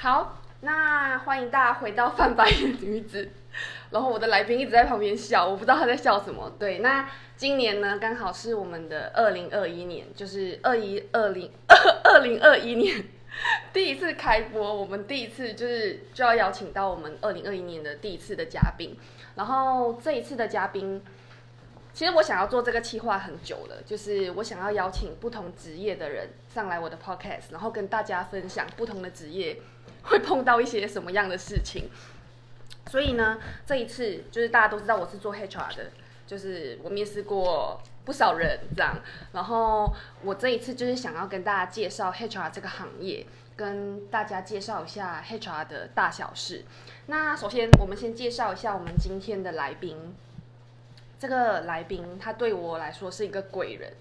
好，那欢迎大家回到泛白女子。然后我的来宾一直在旁边笑，我不知道他在笑什么。对，那今年呢，刚好是我们的二零二一年，就是二一二零二 二零二一年 第一次开播，我们第一次就是就要邀请到我们二零二一年的第一次的嘉宾。然后这一次的嘉宾，其实我想要做这个企划很久了，就是我想要邀请不同职业的人上来我的 podcast，然后跟大家分享不同的职业会碰到一些什么样的事情。所以呢，这一次就是大家都知道我是做 HR 的，就是我面试过不少人这样。然后我这一次就是想要跟大家介绍 HR 这个行业，跟大家介绍一下 HR 的大小事。那首先我们先介绍一下我们今天的来宾。这个来宾他对我来说是一个贵人，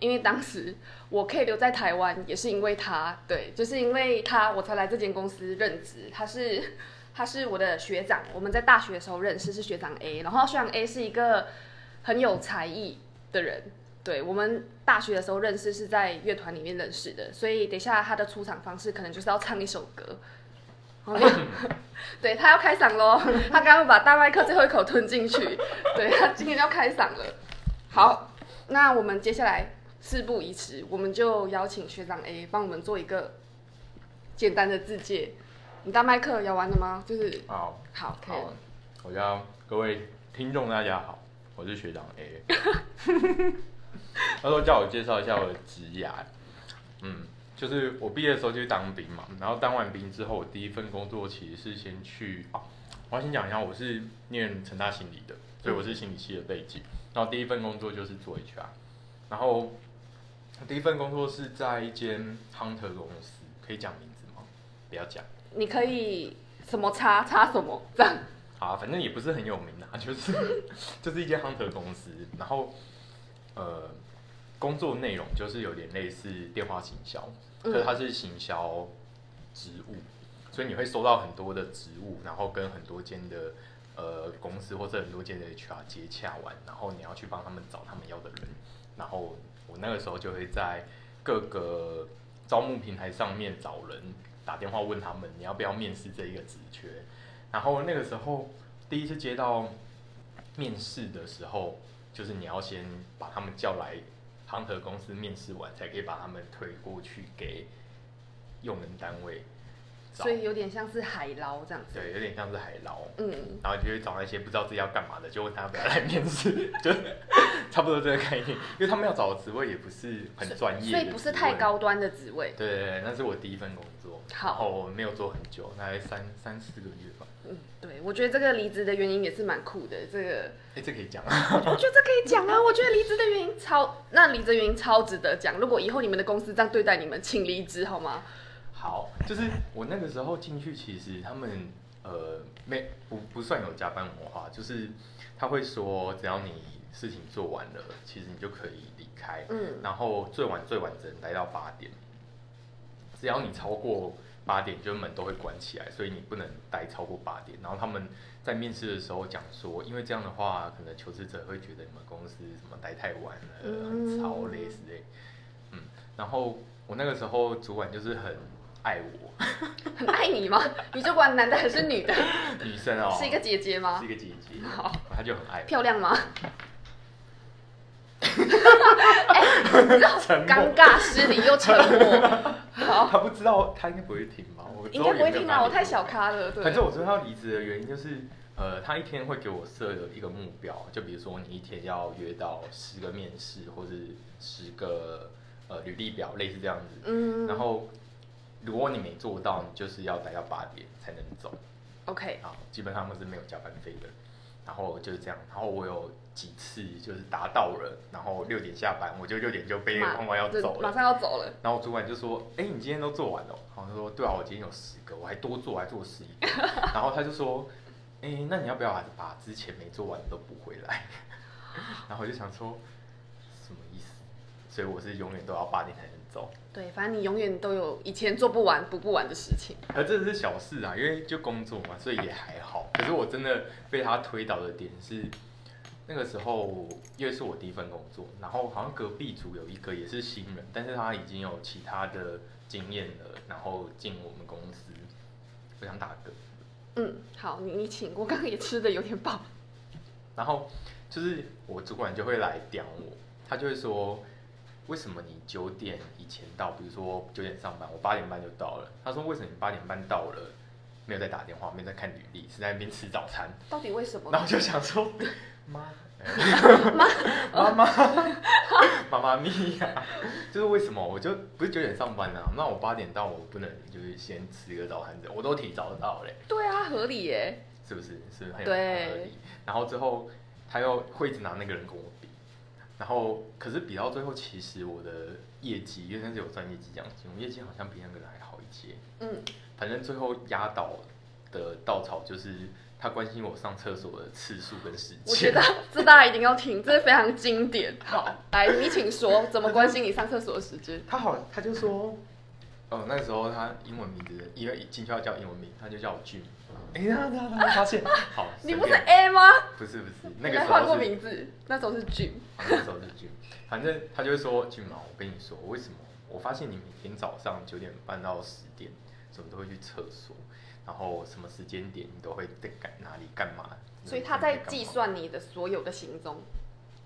因为当时我可以留在台湾，也是因为他，对，就是因为他我才来这间公司任职。他是。他是我的学长，我们在大学的时候认识，是学长 A。然后学长 A 是一个很有才艺的人，对我们大学的时候认识是在乐团里面认识的，所以等下他的出场方式可能就是要唱一首歌。对他要开嗓喽，他刚刚把大麦克最后一口吞进去，对他今天要开嗓了。好，那我们接下来事不宜迟，我们就邀请学长 A 帮我们做一个简单的自介。你大麦克摇完了吗？就是好，好，好。我叫各位听众大家好，我是学长 A。他说叫我介绍一下我的职业，嗯，就是我毕业的时候就去当兵嘛，然后当完兵之后，我第一份工作其实是先去啊，我要先讲一下，我是念成大心理的，所以我是心理系的背景，然后第一份工作就是做 HR，然后第一份工作是在一间 hunter 公司，可以讲名字吗？不要讲。你可以什么叉叉什么这样？啊，反正也不是很有名啊，就是 就是一间 hunter 公司，然后呃，工作内容就是有点类似电话行销，可是它是行销职务，所以你会收到很多的职务，然后跟很多间的呃公司或者很多间的 HR 接洽完，然后你要去帮他们找他们要的人，然后我那个时候就会在各个招募平台上面找人。打电话问他们你要不要面试这一个职缺，然后那个时候第一次接到面试的时候，就是你要先把他们叫来航和公司面试完，才可以把他们推过去给用人单位。所以有点像是海捞这样子。对，有点像是海捞。嗯。然后就会找那些不知道自己要干嘛的，就问他要不要来面试，就 差不多这个概念。因为他们要找的职位也不是很专业，所以不是太高端的职位。对对对，那是我第一份工作。好。我没有做很久，大概三三四个月吧。嗯，对，我觉得这个离职的原因也是蛮酷的。这个，哎，这可以讲啊。我觉得这可以讲啊。我觉得离职的原因超，那离职原因超值得讲。如果以后你们的公司这样对待你们，请离职好吗？好，就是我那个时候进去，其实他们呃没不不算有加班文化，就是他会说只要你事情做完了，其实你就可以离开，嗯，然后最晚最晚只能待到八点，只要你超过八点，就门都会关起来，所以你不能待超过八点。然后他们在面试的时候讲说，因为这样的话，可能求职者会觉得你们公司什么待太晚了，很吵累死类，嗯，然后我那个时候主管就是很。爱我，很爱你吗？你就管男的还是女的？女生哦，是一个姐姐吗？是一个姐姐。好，她就很爱。漂亮吗？尴尬失礼又沉默。好，他不知道，他应该不会听吧？我应该不会听吧，我太小咖了。反正我知道他离职的原因就是，呃，他一天会给我设一个目标，就比如说你一天要约到十个面试，或是十个呃履历表，类似这样子。嗯，然后。如果你没做到，你就是要待到八点才能走。OK，好，基本上都是没有加班费的。然后就是这样。然后我有几次就是达到了，然后六点下班，我就六点就背着框框要走了，马上要走了。然后主管就说：“哎，你今天都做完了？”然后他说：“对啊，我今天有十个，我还多做，还做十一个。”然后他就说：“哎，那你要不要把之前没做完的都补回来？” 然后我就想说，什么意思？所以我是永远都要八点才能走。对，反正你永远都有以前做不完、补不完的事情。而这是小事啊，因为就工作嘛，所以也还好。可是我真的被他推倒的点是，那个时候因为是我第一份工作，然后好像隔壁组有一个也是新人，但是他已经有其他的经验了，然后进我们公司，我想打嗝。嗯，好，你你请，我刚刚也吃的有点饱。然后就是我主管就会来屌我，他就会说，为什么你九点以前到？比如说九点上班，我八点半就到了。他说为什么你八点半到了，没有在打电话，没有在看履历，是在那边吃早餐？到底为什么？然后就想说，妈，妈 妈妈 妈妈咪呀，就是为什么我就不是九点上班呢？那我八点到，我不能就是先吃个早餐的，我都提早到嘞。对啊，合理耶。是不是？是很有合理。然后之后他又会一直拿那个人跟我比，然后可是比到最后，其实我的业绩，因为那是有赚业绩奖金，我业绩好像比那个人还好一些。嗯。反正最后压倒的稻草就是他关心我上厕所的次数跟时间。我觉得 这大家一定要听，这是非常经典。好，来你请说，怎么关心你上厕所的时间？他好，他就说，哦，那时候他英文名字，因为进去要叫英文名，他就叫我俊。哎呀，他他发现，好，你不是 A 吗？不是不是，那个时候换过名字，那时候是 Jim，那时候是 Jim，反正他就会说，Jim 啊，我跟你说，为什么？我发现你每天早上九点半到十点，怎么都会去厕所，然后什么时间点你都会在干哪里干嘛？所以他在计算你的所有的行踪。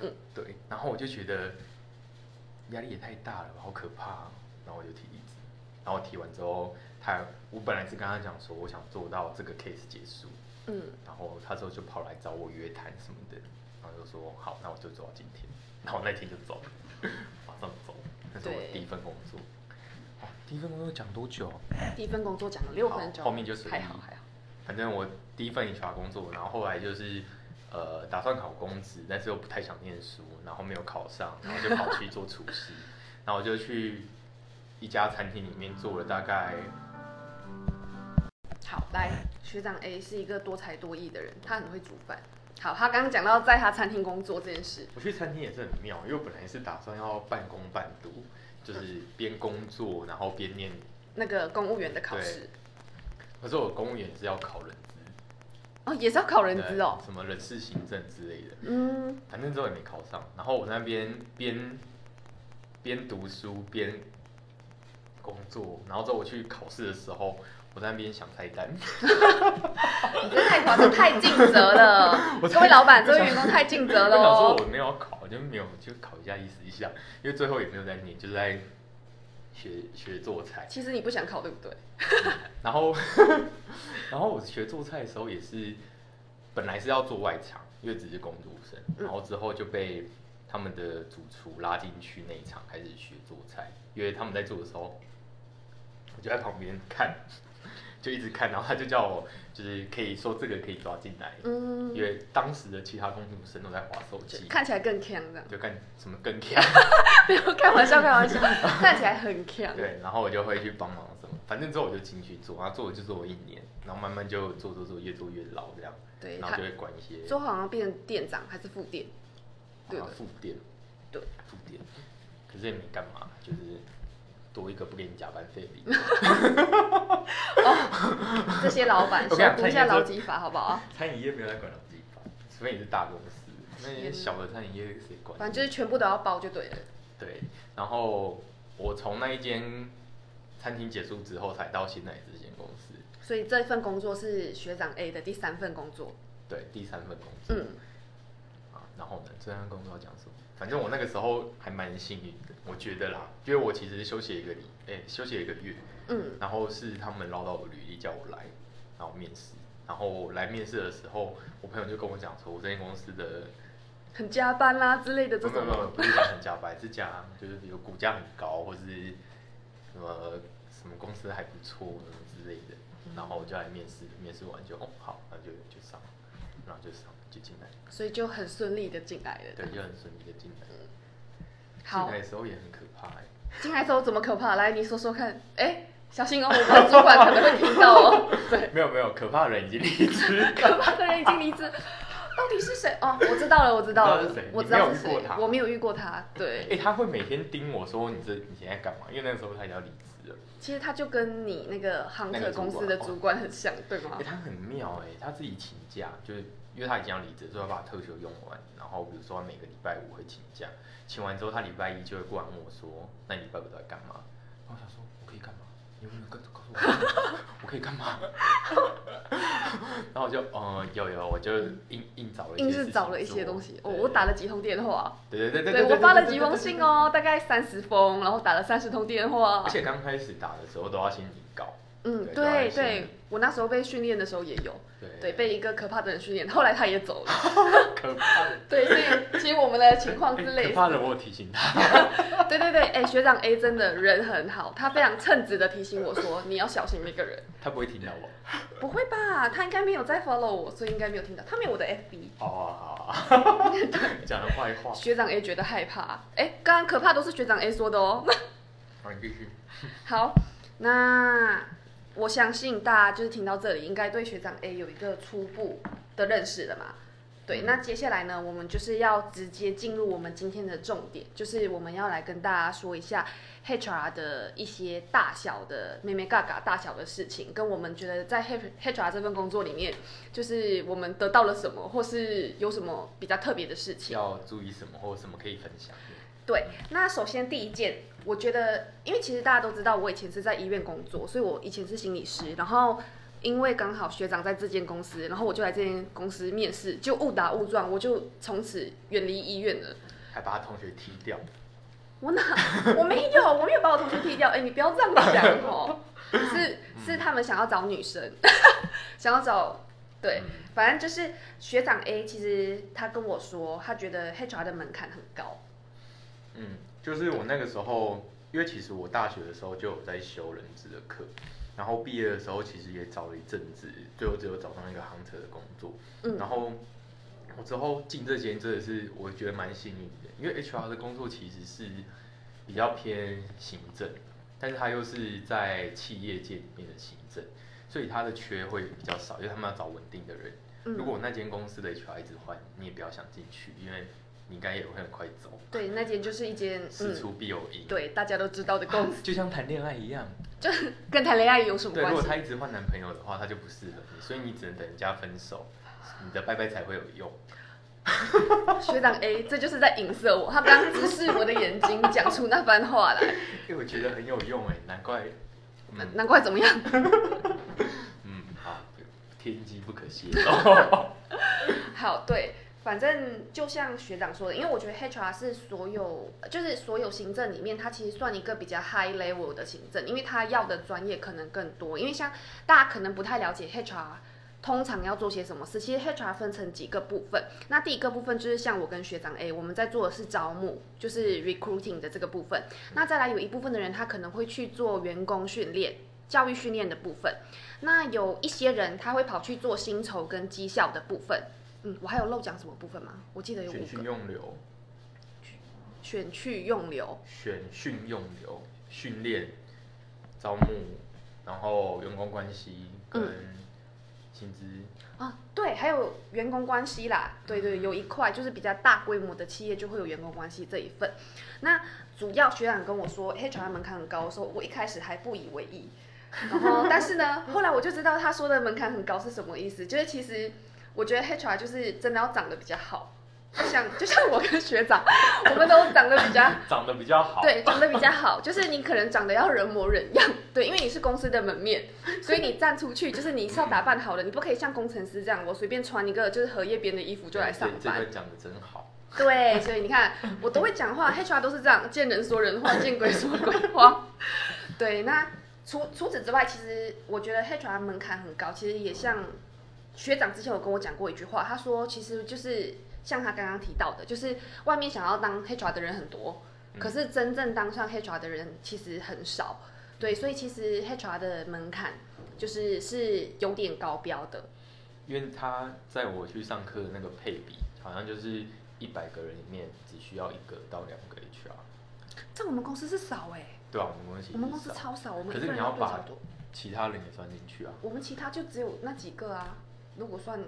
嗯，对，然后我就觉得压力也太大了，好可怕，然后我就提离职，然后提完之后。他，我本来是跟他讲说，我想做到这个 case 结束，嗯，然后他之后就跑来找我约谈什么的，然后就说好，那我就做到今天，然后那天就走了，马上走，那是我第一份工作。哦，第一份工作讲多久？第一份工作讲了六分钟，后面就是还好还好。反正我第一份 HR 工作，然后后来就是呃打算考公职，但是又不太想念书，然后没有考上，然后就跑去做厨师，然后我就去一家餐厅里面做了大概。好，来，学长 A 是一个多才多艺的人，他很会煮饭。好，他刚刚讲到在他餐厅工作这件事，我去餐厅也是很妙，因为我本来是打算要半工半读，就是边工作然后边念那个公务员的考试。可是我公务员是要考人资，哦，也是要考人资哦，什么人事行政之类的。嗯，反正之后也没考上。然后我那边边边读书边工作，然后之后我去考试的时候。我在那边想菜单，你这太夸张，太尽责了。各位老板，这位员工太尽责了。我想说我没有考，就没有就考一下意思一下，因为最后也没有在念，就是在学学做菜。其实你不想考，对不对？然后，然后我学做菜的时候也是，本来是要做外场，因为只是工读生，然后之后就被他们的主厨拉进去那一场开始学做菜，因为他们在做的时候，我就在旁边看。就一直看，然后他就叫我，就是可以说这个可以抓进来，嗯，因为当时的其他工读生都在划手机，看起来更强的，就看什么更强，没有开玩笑，开玩笑，看起来很强。对，然后我就会去帮忙什么，反正之后我就进去做，然后做就做了一年，然后慢慢就做做做，越做越老这样，对，然后就会管一些，最后好像变成店长还是副店，对，副店，对，副店，可是也没干嘛，就是。多一个不给你加班费的。哦，这些老板，先读一下劳基法好不好？餐饮业没有在管劳基法，除非你是大公司，那些小的餐饮业谁管？反正就是全部都要包就对了。对，然后我从那一间餐厅结束之后，才到现在这间公司。所以这份工作是学长 A 的第三份工作。对，第三份工作。嗯。啊，然后呢？这份工作要讲什么？反正我那个时候还蛮幸运的，我觉得啦，因为我其实休息一个礼，哎，休息一个月，嗯，然后是他们捞到我履历叫我来，然后面试，然后来面试的时候，我朋友就跟我讲说，我这间公司的很加班啦之类的这种，没有没有，不是讲很加班，是讲就是比如股价很高，或是什么什么公司还不错什么之类的，然后我就来面试，面试完就哦好，那就就上，然后就上。就进来，所以就很顺利的进来了。对，就很顺利的进来。好，进来的时候也很可怕哎。进来的时候怎么可怕？来，你说说看。哎，小心哦，我们主管可能会听到哦。对，没有没有，可怕的人已经离职。可怕的人已经离职，到底是谁？哦，我知道了，我知道了。我知道是谁。我没有遇过他。对。哎，他会每天盯我说你这你现在干嘛？因为那个时候他要离职了。其实他就跟你那个航客公司的主管很像，对吗？哎，他很妙哎，他自己请假就是。因为他已经要离职，所以要把特休用完。然后比如说他每个礼拜五会请假，请完之后他礼拜一就会过来问我说：“那你礼拜五都在干嘛？”我想说：“我可以干嘛？你有没有告告诉我？我可以干嘛？然后我就嗯有有，我就硬硬找了一些硬是找了一些做东西。哦，我打了几通电话，对对对对对对，我发了几封。信哦，大概三十封，然后打了三十通电话而。且刚开始打的时候都要先拟稿，嗯，对对对，我那时候被训练的时候也有，对对，被一个可怕的人训练，后来他也走了。可怕的。对，所以其实我们的情况是哎类怕的，我有提醒他。对对对，哎、学长 A 真的人很好，他非常称职的提醒我说，你要小心那个人。他不会听到我。不会吧？他应该没有在 follow 我，所以应该没有听到。他没有我的 FB。好啊好啊，讲的坏话。学长 A 觉得害怕，哎、刚刚可怕都是学长 A 说的哦。好，你继续。好，那我相信大家就是听到这里，应该对学长 A 有一个初步的认识了嘛。对，嗯那接下来呢，我们就是要直接进入我们今天的重点，就是我们要来跟大家说一下 HR 的一些大小的妹妹嘎嘎大小的事情，跟我们觉得在 HR 这份工作里面，就是我们得到了什么，或是有什么比较特别的事情。要注意什么或者什么可以分享？对，那首先第一件，我觉得，因为其实大家都知道，我以前是在医院工作，所以我以前是心理师，然后因为刚好学长在这间公司，然后我就来这间公司面试，就误打误撞，我就从此远离医院了。还把他同学踢掉。我哪我没有，我没有把我同学踢掉，哎、你不要这样讲哦，是是他们想要找女生，想要找对，嗯反正就是学长 A，其实他跟我说，他觉得 HR 的门槛很高。嗯，就是我那个时候，因为其实我大学的时候就有在修人资的课，然后毕业的时候其实也找了一阵子，最后只有找上一个 hunter 的工作。嗯然后我之后进这间真的是我觉得蛮幸运的，因为 HR 的工作其实是比较偏行政，但是他又是在企业界里面的行政，所以他的缺会比较少，因为他们要找稳定的人。嗯如果那间公司的 HR 一直换，你也不要想进去，因为你应该也会很快走。对，那间就是一间事嗯，出必有因。对，大家都知道的公司，就像谈恋爱一样，就 跟谈恋爱有什么对，如关系？果他一直换男朋友的话，他就不适合你，所以你只能等人家分手，你的拜拜才会有用。学长 A，这就是在影射我，他刚刚直视我的眼睛，讲出那番话来，因为我觉得很有用哎，难怪，嗯难怪怎么样？嗯，好，天机不可泄露。好，对，反正就像学长说的，因为我觉得 HR 是所有，就是所有行政里面，它其实算一个比较 high level 的行政，因为它要的专业可能更多。因为像大家可能不太了解 HR。通常要做些什么事？其实 HR 分成几个部分。那第一个部分就是像我跟学长 A，我们在做的是招募，就是 recruiting 的这个部分。那再来有一部分的人，他可能会去做员工训练、教育训练的部分。那有一些人他会跑去做薪酬跟绩效的部分。嗯，我还有漏讲什么部分吗？我记得有五选训个，用流，选去用流，选训用流，训练、招募，然后员工关系跟薪资。啊，对，还有员工关系啦，对对，有一块就是比较大规模的企业就会有员工关系这一份。那主要学长跟我说 HR 门槛很高的时候，我一开始还不以为意，然后但是呢，后来我就知道他说的门槛很高是什么意思，就是其实我觉得 HR 就是真的要长得比较好，就像就像我跟学长，我们都长得比较 长得比较好，对，长得比较好，就是你可能长得要人模人样，对，因为你是公司的门面，所以你站出去就是你是要打扮好的，你不可以像工程师这样，我随便穿一个就是荷叶边的衣服就来上班这班。段讲的真好。对，所以你看我都会讲话，HR 都是这样，见人说人话，见鬼说鬼话。对，那除除此之外，其实我觉得 HR 门槛很高，其实也像学长之前有跟我讲过一句话，他说其实就是像他刚刚提到的，就是外面想要当 HR 的人很多，嗯可是真正当上 HR 的人其实很少。对，所以其实 HR 的门槛就是是有点高标的。因为他在我去上课的那个配比，好像就是一百个人里面只需要一个到两个 HR，在我们公司是少哎、对啊，我们公司我们公司超少，我们可是你要把。其他人也算进去啊，我们其他就只有那几个啊，如果算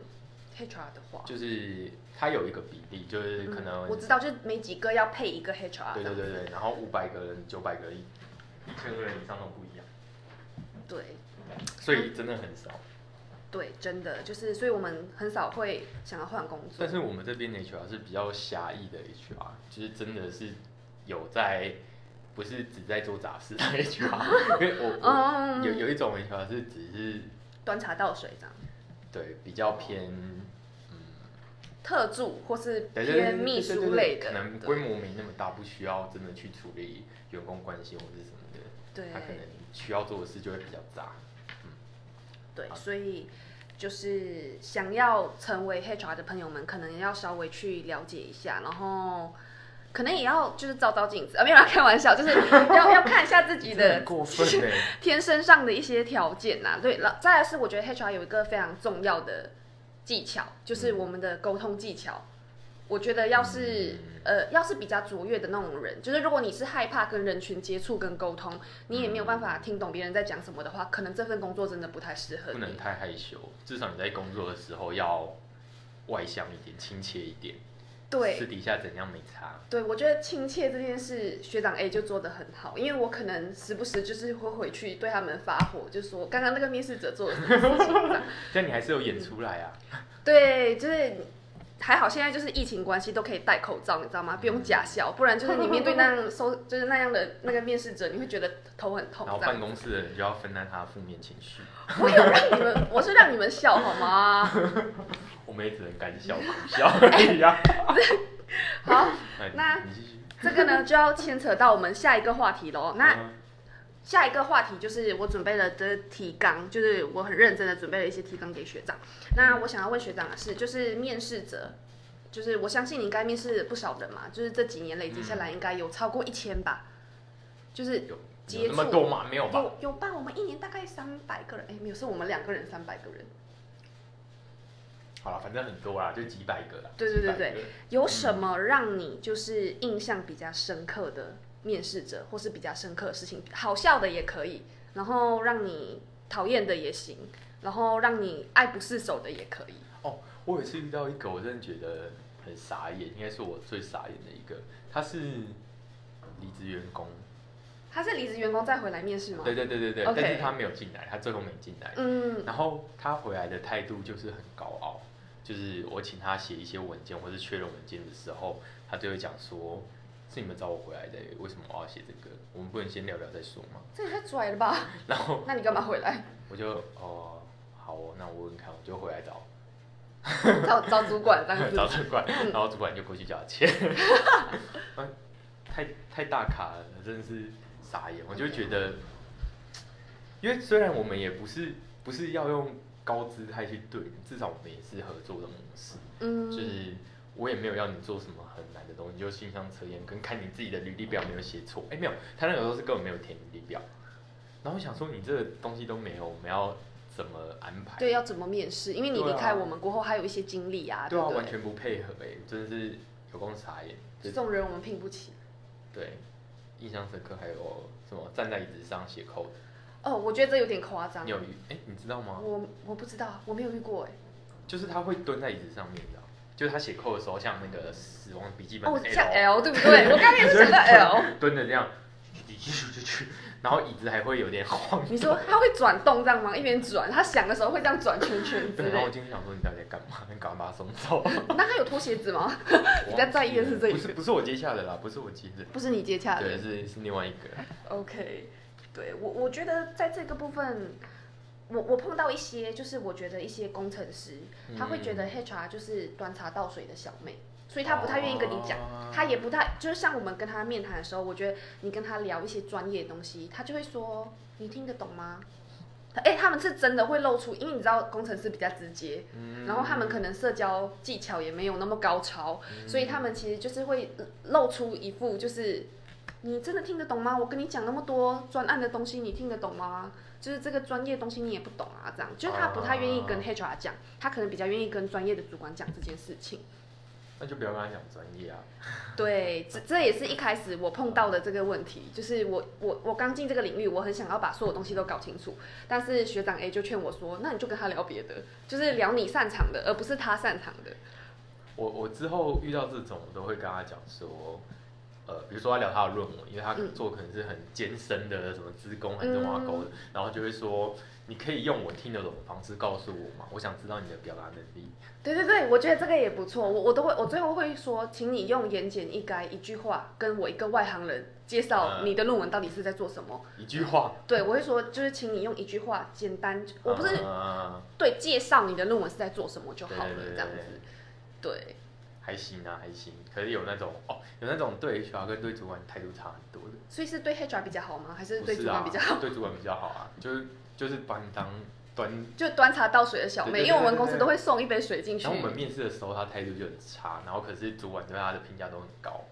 HR 的话，就是他有一个比例，就是可能、嗯、我知道，就是没几个要配一个 HR 对对对对，然后五百个人、九百个人、一千个人以上都不一样，对。所以真的很少。对，真的就是，所以我们很少会想要换工作。但。是我们这边的 HR 是比较狭义的 HR，就是真的是有在不不是只在做杂事的 HR，因为我我 有有一种 HR 是只是端茶倒水这样，对，比较偏嗯特助或是偏秘书类的，可能规模没那么大，不需要真的去处理员工关系或者什么的，对，他可能需要做的事就会比较杂。对，所以就是想要成为 HR 的朋友们，可能要稍微去了解一下，然后可能也要就是照照镜子 啊，没有啦，开玩笑，就是要要看一下自己的过分欸 天生上的一些条件呐。对，了，再来是我觉得 HR 有一个非常重要的技巧，就是我们的沟通技巧。我觉得要是、呃要是比较卓越的那种人，就是如果你是害怕跟人群接触跟沟通，你也没有办法听懂别人在讲什么的话，可能这份工作真的不太适合你。不能太害羞，至少你在工作的时候要外向一点、亲切一点。对私底下怎样没差。对，我觉得亲切这件事，学长 A 就做得很好，因为我可能时不时就是会回去对他们发火，就说刚刚那个面试者做的什么事情这样。这样你还是有演出来啊。对，就是还好，现在就是疫情关系都可以戴口罩，你知道吗？不用假笑，不然就是你面对那样收，就是那样的那个面试者，你会觉得头很痛。然后办公室的人就要分担他的负面情绪，我有让你们，我是让你们笑好吗？我们也只能干笑苦笑而已啊。好，哎那。这个呢就要牵扯到我们下一个话题喽。那嗯下一个话题就是我准备了的提纲，就是我很认真的准备了一些提纲给学长。那我想要问学长的是，就是面试者，就是我相信你应该面试不少人嘛，就是这几年累积下来应该有超过一千吧，就是有接触有那么多吗？没有吧？有有吧？我们一年大概三百个人，哎、没有，是我们两个人三百个人。好了，反正很多啦，就几百个啦。对对对对有什么让你就是印象比较深刻的面试者，或是比较深刻的事情，好笑的也可以，然后让你讨厌的也行，然后让你爱不释手的也可以。哦，我有一次遇到一个，我真的觉得很傻眼，应该是我最傻眼的一个。他是离职员工，他是离职员工再回来面试吗？对对对对对但是他没有进来，他最后没进来。嗯，然后他回来的态度就是很高傲，就是我请他写一些文件或是确认文件的时候，他就会讲说，是你们找我回来的，为什么我要写这个？我们不能先聊聊再说吗？这也太拽了吧？然后那你干嘛回来？我就哦，好哦，那我问问看，我就回来找 找找主管这样子。找主管，然后主管就过去叫他签，啊太太大卡了，真的是傻眼。我就觉得，因为虽然我们也不是不是要用高姿态去对你，至少我们也是合作的模式，嗯，就是我也没有要你做什么很难的东西，就心向测验跟看你自己的履历表没有写错。哎、没有，他那个时候是根本没有填履历表，然后我想说你这个东西都没有，我们要怎么安排？对，要怎么面试？因为你离开我们过后还有一些经历啊，对啊，不对？完全不配合哎、真的是有够傻眼。这种人我们聘不起。对，印象深刻还有什么站在椅子上写 code，哦，我觉得这有点夸张你。有遇？哎、你知道吗？我我不知道，我没有遇过哎。就是他会蹲在椅子上面的，就是他写 code 的时候，像那个死亡笔记本像 L，L 对不对？我刚才也是想到 L。蹲着这样，你继续就去，然后椅子还会有点晃。你说他会转动这样吗？一边转，他想的时候会这样转圈圈之对，然后我类。今天想说你到底在干嘛？你赶快把他送走。那他有脱鞋子吗？比较在意的是这一个不是不是我接洽的啦，不是我接的，不是你接洽对，的。是是另外一个。OK，对我我觉得在这个部分，我我碰到一些就是我觉得一些工程师，他会觉得嗯 HR 就是端茶倒水的小妹。所以他不太愿意跟你讲，哦他也不太就是像我们跟他面谈的时候，我觉得你跟他聊一些专业的东西，他就会说你听得懂吗？哎、他们是真的会露出，因为你知道工程师比较直接，嗯然后他们可能社交技巧也没有那么高超，嗯所以他们其实就是会露出一副就是你真的听得懂吗？我跟你讲那么多专案的东西，你听得懂吗？就是这个专业东西你也不懂啊，这样就是他不太愿意跟啊 HR 讲，他可能比较愿意跟专业的主管讲这件事情。那就不要跟他讲专业啊。对，这这也是一开始我碰到的这个问题，就是我我我刚进这个领域，我很想要把所有东西都搞清楚，但是学长 A 就劝我说，那你就跟他聊别的，就是聊你擅长的，而不是他擅长的。我我之后遇到这种，我都会跟他讲说，呃，比如说他聊他的论文，因为他嗯做可能是很艰深的什么资工还是中华沟的，然后就会说，你可以用我听得懂的方式告诉我吗？我想知道你的表达能力。对对对，我觉得这个也不错。我我都会，我最后会说，请你用言简意赅一句话，跟我一个外行人介绍嗯你的论文到底是在做什么。一句话，对，我会说，就是请你用一句话简单，我不是、呃对介绍你的论文是在做什么就好了，对对对这样子。对，还行啊，还行。可是有那种哦，有那种对 HR 跟对主管态度差很多的，所以是对 HR 比较好吗？还是对主管比较好？，对主管比较好啊，就是就是把你当端。就端茶倒水的小妹，因为我们公司都会送一杯水进去然。后我们面试的时候，他态度就很差，然后可是主管对他的评价都很高。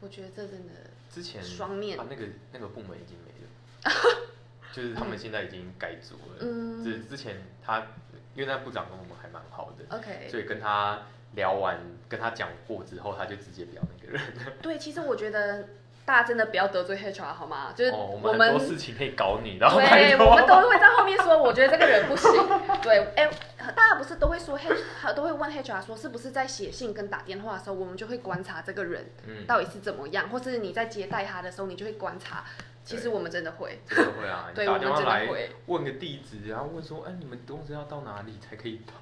我觉得这真的之前双面啊，那个那个部门已经没了，就是他们现在已经改组了。嗯之之前他因为那部长跟我们还蛮好的，OK。所以跟他聊完，跟他讲过之后，他就直接不要那个人。对，其实我觉得大家真的不要得罪 HR 好吗？就是哦，我我们很多事情可以搞你，然后对，我们都会在后面说，我觉得这个人不行。对，哎、大家不是都会说 H，都会问 HR 说，是不是在写信跟打电话的时候，我们就会观察这个人嗯，到底是怎么样，或是你在接待他的时候，你就会观察。其实我们真的会，真的会啊，你对，打我们电话来真的会。问个地址，然后问说，哎，你们公司要到哪里才可以到？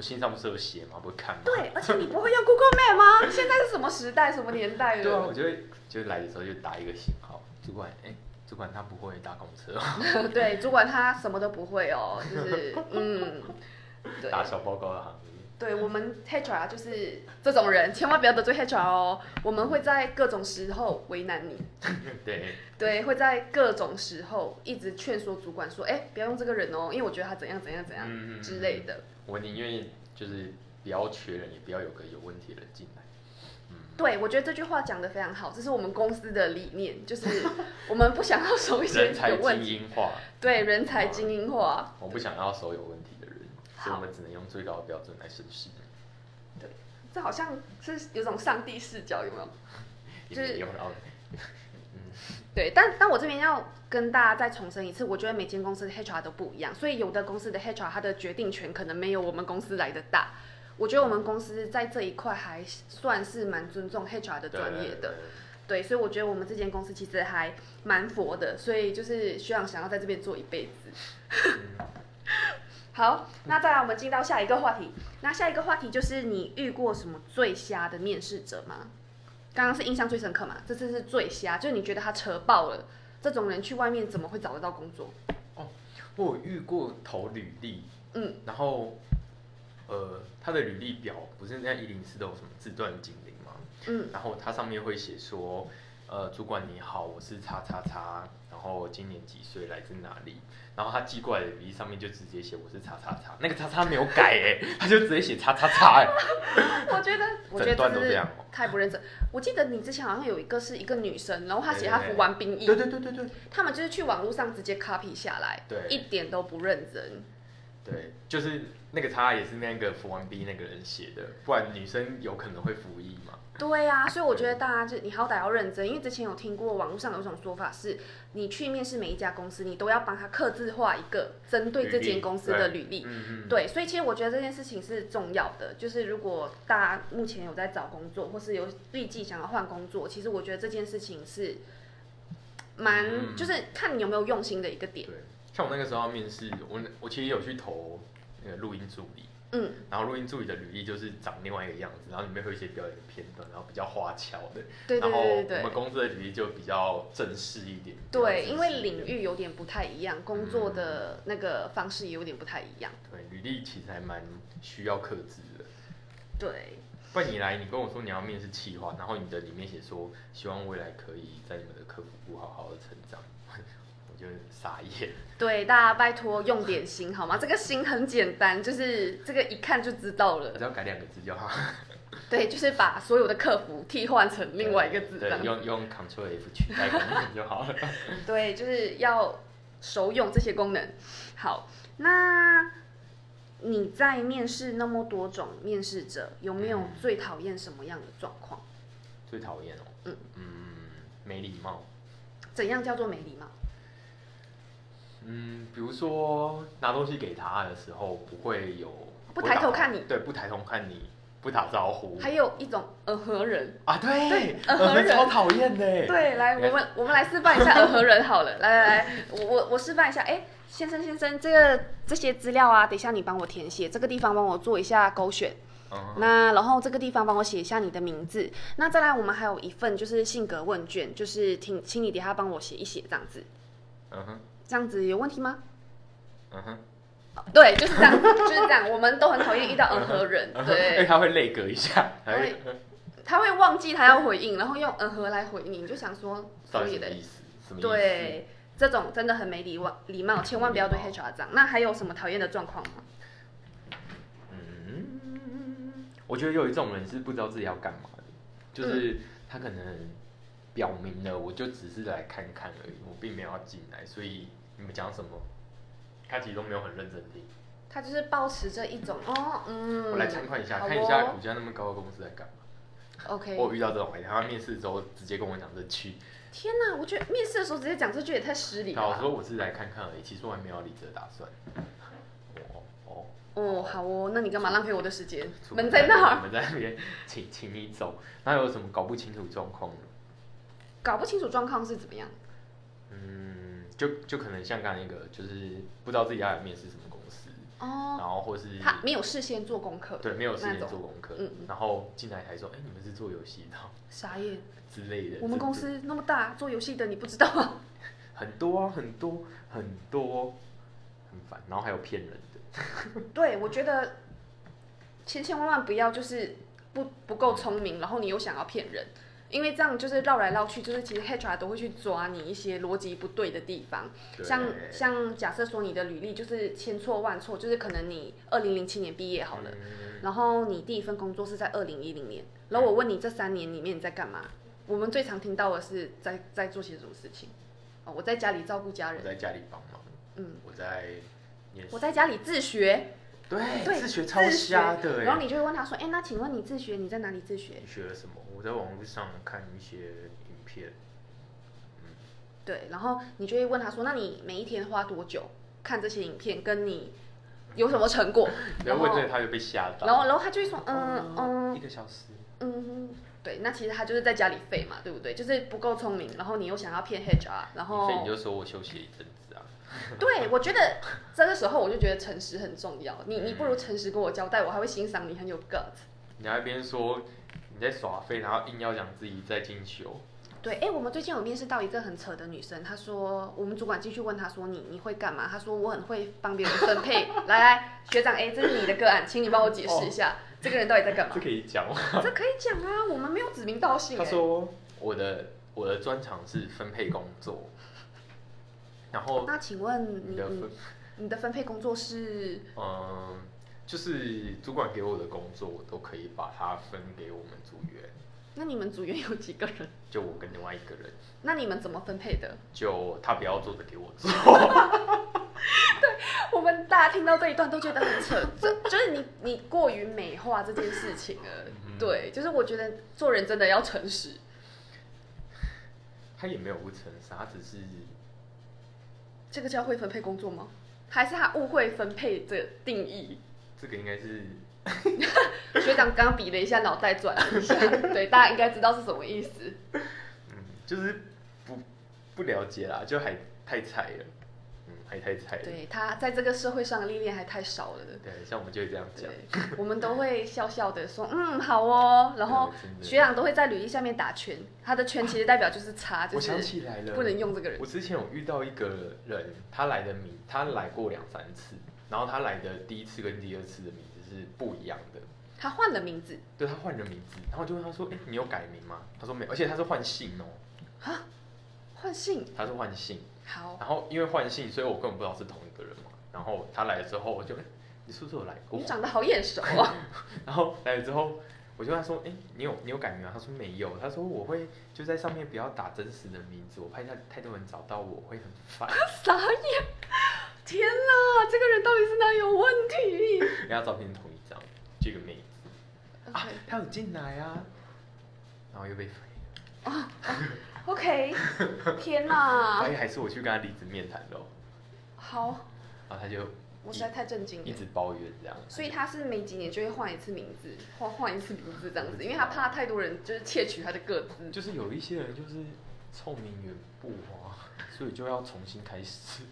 我信上不是有写吗？不会看吗？对，而且你不会用 Google Map 吗？现在是什么时代，什么年代了？对啊，我就会就来的时候就打一个信号，主管，哎，主管他不会搭公车哦，对，主管他什么都不会哦，就是嗯，对。打小报告的行业。对我们 HR 就是这种人，千万不要得罪 HR 哦。我们会在各种时候为难你，对，对，会在各种时候一直劝说主管说，哎，不要用这个人哦，因为我觉得他怎样怎样怎样嗯之类的。我宁愿就是不要缺人，也不要有个有问题的人进来。嗯，对，我觉得这句话讲得非常好，这是我们公司的理念，就是我们不想要收一些 人才有问题，精英化，对，人才精英化。我不想要收有问题所以我们只能用最高的标准来审视。这好像是有种上帝视角，有没有？就是有，然后对，但但我这边要跟大家再重申一次，我觉得每间公司的 HR 都不一样，所以有的公司的 HR 他的决定权可能没有我们公司来的大。我觉得我们公司在这一块还算是蛮尊重 HR 的专业的，对，所以我觉得我们这间公司其实还蛮佛的，所以就是学长想要在这边做一辈子。嗯好，那再来我们进到下一个话题。那下一个话题就是你遇过什么最瞎的面试者吗？刚刚是印象最深刻嘛，这次是最瞎，就是你觉得他扯爆了，这种人去外面怎么会找得到工作？哦我遇过投履历，嗯，然后呃，他的履历表不是那一零四都有什么字段精灵吗？嗯，然后它上面会写说，呃，主管你好，我是叉叉叉，然后今年几岁，来自哪里？然后他寄过来的履历上面就直接写我是叉叉叉，那个叉叉没有改哎，他就直接写叉叉叉哎，我觉得，我觉得都这是这样哦太不认真。我记得你之前好像有一个是一个女生，然后她写她服完兵役，对对对对对他们就是去网络上直接 copy 下来，对一点都不认真。对，就是那个叉也是那个服完 B 那个人写的，不然女生有可能会服役嘛。对呀、所以我觉得大家就你好歹要认真，因为之前有听过网络上有一种说法是，你去面试每一家公司，你都要帮他刻字化一个针对这间公司的履历。嗯嗯，对，所以其实我觉得这件事情是重要的，就是如果大家目前有在找工作，或是有预计想要换工作，其实我觉得这件事情是蛮，嗯就是看你有没有用心的一个点。对，像我那个时候要面试，我我其实有去投那个录音助理，嗯，然后录音助理的履历就是长另外一个样子，然后里面会有一些表演的片段，然后比较花俏的。对对然后对对对。我们公司的履历就比较正式一点。对，因为领域有点不太一样，工作的那个方式也有点不太一样。对履历其实还蛮需要克制的。对，不然你来，你跟我说你要面试企划，然后你的里面写说希望未来可以在你们的客服部好好的成长，我就傻眼。对，大家拜托用点心好吗？这个心很简单，就是这个一看就知道了只。要改两个字就好。对，就是把所有的客服替换成另外一个字这对，用用 Ctrl F 取代功能就好了。对，就是要熟用这些功能。好，那你在面试那么多种面试者，有没有最讨厌什么样的状况？最讨厌哦，嗯嗯没礼貌。怎样叫做没礼貌？嗯，比如说拿东西给他的时候，不会有不抬头看你。对，不抬头看你，不打招呼。还有一种耳和人，啊，对，对呃呃和人。超讨厌的。对，来，我们我们来示范一下耳和人好了，来来来，我我我示范一下，哎，先生先生，这个这些资料啊，等一下你帮我填写，这个地方帮我做一下勾选，嗯。那然后这个地方帮我写一下你的名字，那再来我们还有一份就是性格问卷，就是请请你等一下帮我写一写这样子，嗯哼，这样子有问题吗？嗯哼，对，就是这样，就是这样，我们都很讨厌遇到嗯和人，对因为对，他会泪隔一下，他会他会忘记他要回应，然后用嗯和来回应，你就想说，到所以嘞底什么意思？什么意思？对，这种真的很没礼貌，礼貌，千万不要对 HR 这样。那还有什么讨厌的状况吗？嗯，我觉得有一种人是不知道自己要干嘛的，就是他可能表明了，我就只是来看看而已，我并没有要进来，所以你们讲什么，他其实都没有很认真听。他就是保持着一种哦，嗯，我来参观一下，好看一下哦股价那么高的公司在干嘛。OK，我遇到这种人，他面试之后直接跟我讲这句，天哪，我觉得面试的时候直接讲这句也太失礼了我吧。说我是来看看而已，其实我还没有要离职的打算。哦哦，哦，好哦，那你干嘛浪费我的时间？出门在那我儿，门在那边，请请你走。那有什么搞不清楚状况呢？搞不清楚状况是怎么样。嗯，就就可能像刚才那个，就是不知道自己要来面试什么公司，哦，然后或是他没有事先做功课，对没有事先做功课嗯嗯，然后进来还说，哎、你们是做游戏的哦傻眼。之类的。我们公司那么大，做游戏的你不知道吗？很多啊，很多很多，很烦。然后还有骗人的，对，我觉得千千万万不要就是不不够聪明，然后你又想要骗人，因为这样就是绕来绕去，就是其实 HR 都会去抓你一些逻辑不对的地方。像像假设说你的履历就是千错万错，就是可能你二零零七年毕业好了，嗯然后你第一份工作是在二零一零年，然后我问你这三年里面你在干嘛？我们最常听到的是在在做些什么事情？哦，我在家里照顾家人，我在家里帮忙，嗯，我在我在家里自学，对对，自学超瞎的哎。然后你就会问他说：“哎、那请问你自学你在哪里自学你学了什么？我在网络上看一些影片，？”对，然后你就会问他说：“那你每一天花多久看这些影片？跟你有什么成果？”然后问这个他就被吓到，然后然后他就会说：“嗯嗯一嗯个小时，嗯，对，那其实他就是在家里废嘛，对不对？就是不够聪明，然后你又想要骗 HR，然后所以你就说我休息了一阵子啊，对我觉得这个时候我就觉得诚实很重要。你你不如诚实跟我交代，我还会欣赏你很有 gut。你还一边说你在耍废，然后硬要讲自己在进修，对，哎，我们最近有面试到一个很扯的女生，她说我们主管继续问她说你你会干嘛？她说我很会帮别人分配。来来，学长，哎，这是你的个案，请你帮我解释一下，这个人到底在干嘛 这？可以讲吗？这可以讲啊，我们没有指名道姓。哎，他说我的我的专长是分配工作，然后那请问你的分你的分配工作是？嗯，就是主管给我的工作，我都可以把它分给我们组员，那你们组员有几个人？就我跟另外一个人，那你们怎么分配的？就他不要做的给我做，我们大家听到这一段都觉得很扯，这就是你你过于美化这件事情了。嗯对，就是我觉得做人真的要诚实。他也没有不诚实，他只是这个叫会分配工作吗？还是他误会分配的定义？这个应该是 学长刚刚比了一下，脑袋转了一下，对，大家应该知道是什么意思。嗯，就是不不了解啦，就还太菜了，嗯，还太菜了，对他在这个社会上的历练还太少了。对，像我们就会这样讲，，我们都会笑笑的说，嗯，好哦。然后学长都会在履历下面打圈，他的圈其实代表就是差，就我想是起来了，不能用这个人我。之前有遇到一个人，他来的名，他来过两三次，然后他来的第一次跟第二次的名字是不一样的，他换了名字，对他换了名字，然后我就问他说：“哎、你有改名吗？”他说没有，而且他是换姓哦，哈，换姓。他是换姓，好，然后因为换姓，所以我根本不知道是同一个人嘛。然后他来了之后，我就，哎你是不是有来过你？长得好眼熟啊。然后来了之后，我就跟他说：“哎、你有你有改名吗？”他说没有，他说我会就在上面不要打真实的名字，我怕太太多人找到我会很烦。傻眼！天哪，这个人到底是哪有问题？人家照片同一张，这个妹子。啊他有进来啊，然后又被飞，啊 OK，天哪。所，以还是我去跟他离职面谈的、哦，好，然后他就我实在太震惊了。一直抱怨这样。所以他是每几年就会换一次名字，换换一次名字这样子，因为他怕太多人就是窃取他的个资。就是有一些人就是臭名远播啊，所以就要重新开始。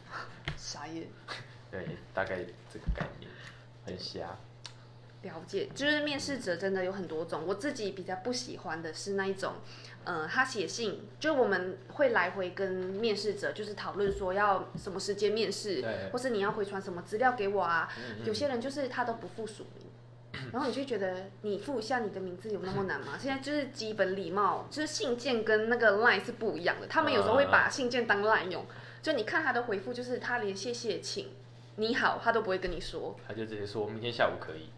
傻眼。对，大概这个概念，很瞎。了解，就是面试者真的有很多种，我自己比较不喜欢的是那一种，呃，他写信，就我们会来回跟面试者就是讨论说要什么时间面试，或是你要回传什么资料给我啊。有些人就是他都不附署名，然后你就觉得你附一下你的名字有那么难吗？现在就是基本礼貌，就是信件跟那个 line 是不一样的，他们有时候会把信件当 line 用，就你看他的回复，就是他连谢谢请你好他都不会跟你说，他就直接说明天下午可以。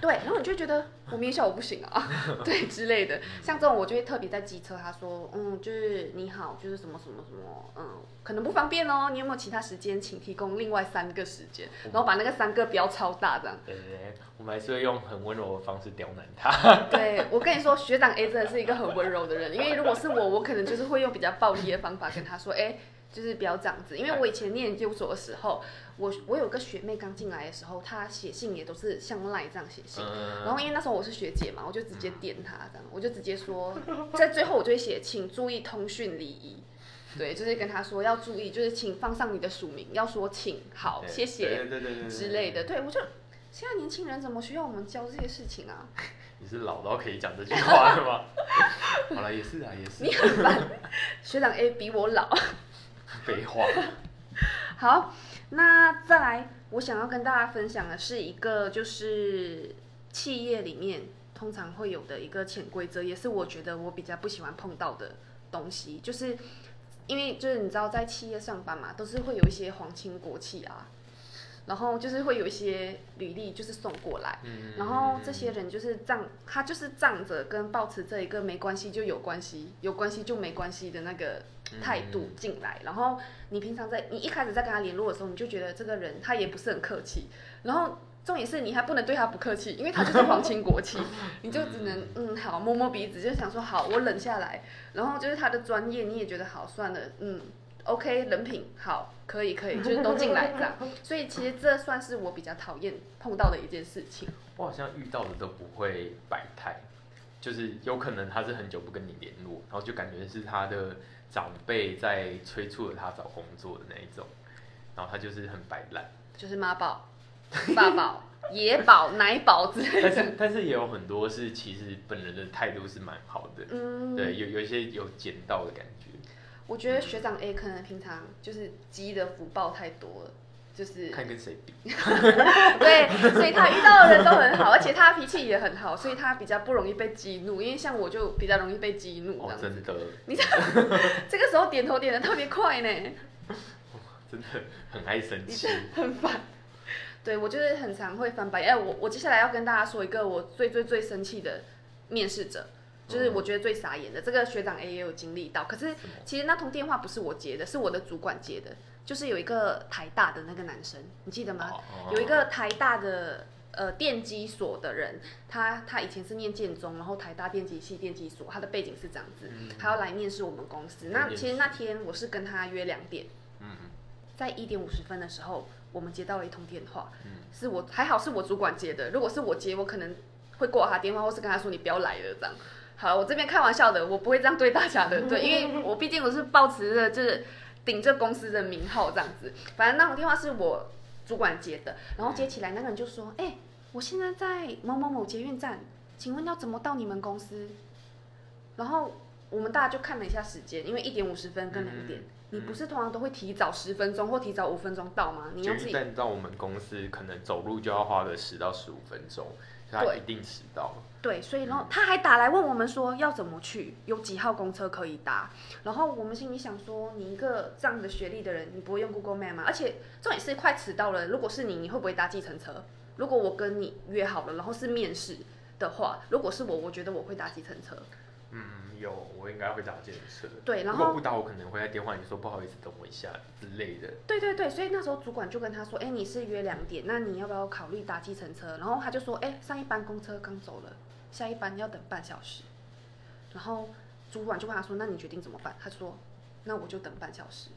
对，然后你就觉得我明天下午不行啊，对之类的，像这种我就会特别在机车，他说，嗯，就是你好，就是什么什么什么，嗯，可能不方便哦，你有没有其他时间，请提供另外三个时间，然后把那个三个标超大这样。对对对，我们还是会用很温柔的方式刁难他。对我跟你说，学长 A 真的是一个很温柔的人，因为如果是我，我可能就是会用比较暴力的方法跟他说，哎。就是不要这样子，因为我以前念研究所的时候，我我有个学妹刚进来的时候，她写信也都是像赖这样写信，然后因为那时候我是学姐嘛，我就直接点她这样，我就直接说，在最后我就会写，请注意通讯礼仪，对，就是跟她说要注意，就是请放上你的署名，要说请好，谢谢之类的，对我就现在年轻人怎么需要我们教这些事情啊？你是老到可以讲这句话是吗？好了，也是啊，也是。你很烦，学长 A 比我老。废话。好，那再来，我想要跟大家分享的是一个，就是企业里面通常会有的一个潜规则，也是我觉得我比较不喜欢碰到的东西，就是因为就是你知道在企业上班嘛，都是会有一些皇亲国戚啊。然后就是会有一些履历，就是送过来，然后这些人就是仗他就是仗着跟保持这一个没关系就有关系，有关系就没关系的那个态度进来。然后你平常在你一开始在跟他联络的时候，你就觉得这个人他也不是很客气。然后重点是你还不能对他不客气，因为他就是皇亲国戚，你就只能嗯好摸摸鼻子，就想说好我忍下来。然后就是他的专业你也觉得好算了，嗯。OK，人品好，可以可以，就是都进来这样。所以其实这算是我比较讨厌碰到的一件事情。我好像遇到的都不会摆态，就是有可能他是很久不跟你联络，然后就感觉是他的长辈在催促着他找工作的那一种，然后他就是很摆烂，就是妈宝、爸宝、野宝、奶宝之类的。但是但是也有很多是其实本人的态度是蛮好的，嗯，对，有有一些有捡到的感觉。我觉得学长 A 可能平常就是积的福报太多了，就是看跟谁比。对，所以他遇到的人都很好，而且他脾气也很好，所以他比较不容易被激怒。因为像我就比较容易被激怒这样真的。你这 这个时候点头点的特别快呢。真的很爱生气，很烦。对我就是很常会翻白。哎，我我接下来要跟大家说一个我最最最生气的面试者。就是我觉得最傻眼的，这个学长 A 也有经历到。可是其实那通电话不是我接的，是我的主管接的。就是有一个台大的那个男生，你记得吗？有一个台大的呃电机所的人，他他以前是念建中，然后台大电机系电机所，他的背景是这样子，他要来面试我们公司。那其实那天我是跟他约两点，在一点五十分的时候，我们接到了一通电话，是我还好是我主管接的，如果是我接，我可能会挂他电话，或是跟他说你不要来了这样。好，我这边开玩笑的，我不会这样对大家的，对，因为我毕竟我是抱持着就是顶着公司的名号这样子。反正那种电话是我主管接的，然后接起来那个人就说：“哎，我现在在某某某捷运站，请问要怎么到你们公司？”然后我们大家就看了一下时间，因为一点五十分跟两点，你不是通常都会提早十分钟或提早五分钟到吗？你要自己到我们公司，可能走路就要花个十到十五分钟。他一定迟到。对，所以然后他还打来问我们说要怎么去，有几号公车可以搭。然后我们心里想说，你一个这样的学历的人，你不会用 Google Map 吗？而且重点是快迟到了，如果是你，你会不会搭计程车？如果我跟你约好了，然后是面试的话，如果是我，我觉得我会搭计程车。嗯。有，我应该会打电车。对，然后如果不打，我可能会在电话里说不好意思，等我一下之类的。对对对，所以那时候主管就跟他说：“哎，你是约两点，那你要不要考虑搭计程车？”然后他就说：“哎，上一班公车刚走了，下一班要等半小时。”然后主管就问他说：“那你决定怎么办？”他说：“那我就等半小时。”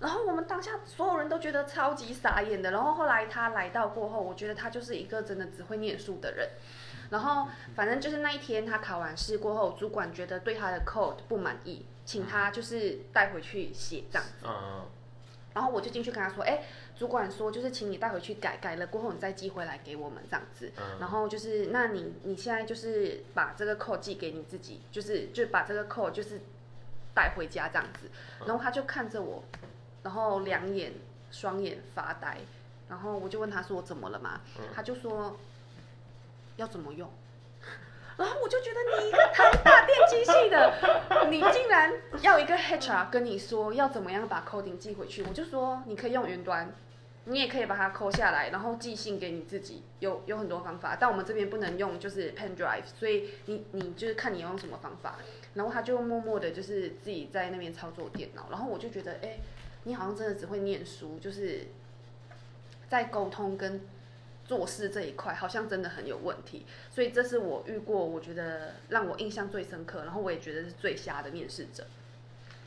然后我们当下所有人都觉得超级傻眼的。然后后来他来到过后，我觉得他就是一个真的只会念书的人。然后反正就是那一天他考完试过后，主管觉得对他的 code 不满意，请他就是带回去写这样子。嗯然后我就进去跟他说，哎、主管说就是请你带回去改，改了过后你再寄回来给我们这样子。嗯然后就是，那你你现在就是把这个 code 寄给你自己，就是就把这个 code 就是带回家这样子。然后他就看着我，然后两眼双眼发呆，然后我就问他说怎么了嘛？他就说要怎么用。然后我就觉得你一个台大电机系的，你竟然要一个 HR 跟你说要怎么样把 coding 寄回去，我就说你可以用云端，你也可以把它抠下来，然后寄信给你自己，有有很多方法，但我们这边不能用就是 pen drive，所以你你就是看你要用什么方法。然后他就默默的就是自己在那边操作电脑，然后我就觉得，哎、你好像真的只会念书，就是在沟通跟做事这一块好像真的很有问题，所以这是我遇过我觉得让我印象最深刻，然后我也觉得是最瞎的面试者。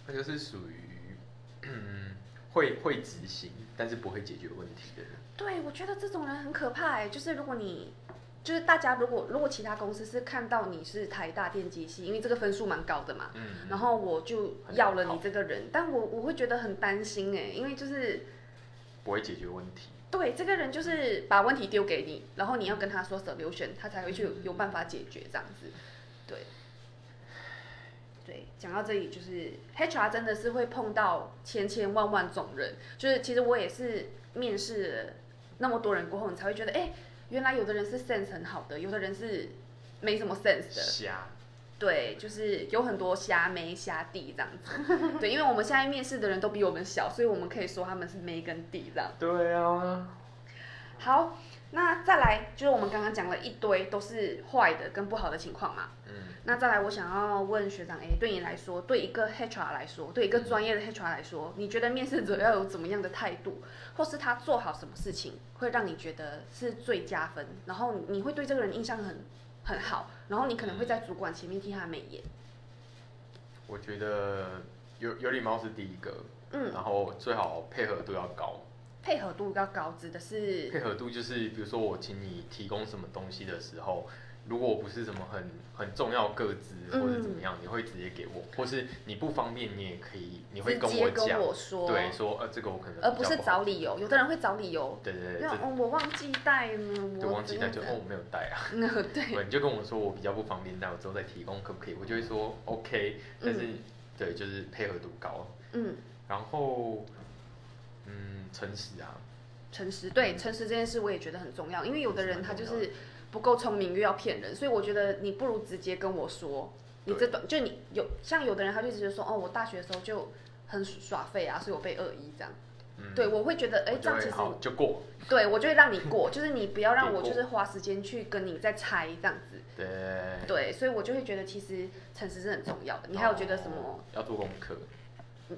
那就是属于嗯 会会执行，但是不会解决问题的人。对，我觉得这种人很可怕哎，就是如果你，就是大家如果如果其他公司是看到你是台大电机系，因为这个分数蛮高的嘛，嗯，然后我就要了你这个人，但我我会觉得很担心哎，因为就是不会解决问题。对这个人就是把问题丢给你，然后你要跟他说 solution，他才会去有办法解决这样子，对。对，讲到这里，就是 HR 真的是会碰到千千万万种人，就是其实我也是面试了那么多人过后，你才会觉得，哎、原来有的人是 sense 很好的，有的人是没什么 sense 的，瞎，对，就是有很多虾妹虾弟这样子。对，因为我们现在面试的人都比我们小，所以我们可以说他们是妹跟弟这样。对啊，好，那再来就是我们刚刚讲了一堆都是坏的跟不好的情况嘛。嗯，那再来，我想要问学长，哎，对你来说，对一个 HR 来说，对一个专业的 HR 来说，你觉得面试者要有怎么样的态度，或是他做好什么事情，会让你觉得是最加分，然后你会对这个人印象很很好，然后你可能会在主管前面替他美言。我觉得有有礼貌是第一个，嗯，然后最好配合度要高。配合度要高，指的是配合度就是，比如说我请你提供什么东西的时候，如果我不是什么很很重要个资嗯。或者怎么样，你会直接给我，或是你不方便，你也可以，你会跟我讲，我说，对，说呃这个我可能而不是找理由。有的人会找理由，对对对，哦，我忘记带了，对我忘记带就哦我没有带啊，嗯，对，对，你就跟我说我比较不方便带，我之后再提供可不可以？我就会说 OK，但是、对就是配合度高，嗯，然后嗯诚实啊，诚实，对，嗯。诚实这件事我也觉得很重要，因为有的人他就是不够聪明又要骗人，所以我觉得你不如直接跟我说，你这段就你有像有的人他就直接说，哦，我大学的时候就很耍废啊，所以我被恶意这样，嗯，对我会觉得，哎、这样其实就过，对我就会让你过，就是你不要让我就是花时间去跟你再猜这样子，对。对，所以我就会觉得其实诚实是很重要的。你还有觉得什么？哦要做功课？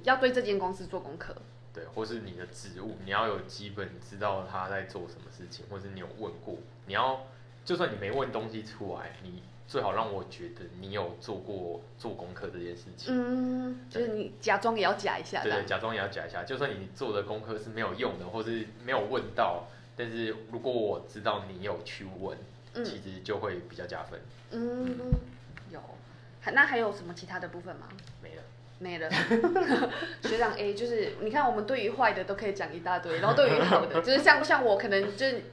要对这间公司做功课？对，或是你的职务，你要有基本知道他在做什么事情，或是你有问过，你要就算你没问东西出来，你最好让我觉得你有做过做功课这件事情。嗯，就是你假装也要假一下，对对，。假装也要假一下，就算你做的功课是没有用的，或是没有问到，但是如果我知道你有去问，嗯其实就会比较加分。嗯，有。还那还有什么其他的部分吗？没了，没了。学长 A 就是，你看我们对于坏的都可以讲一大堆，然后对于好的，就是像像我可能就是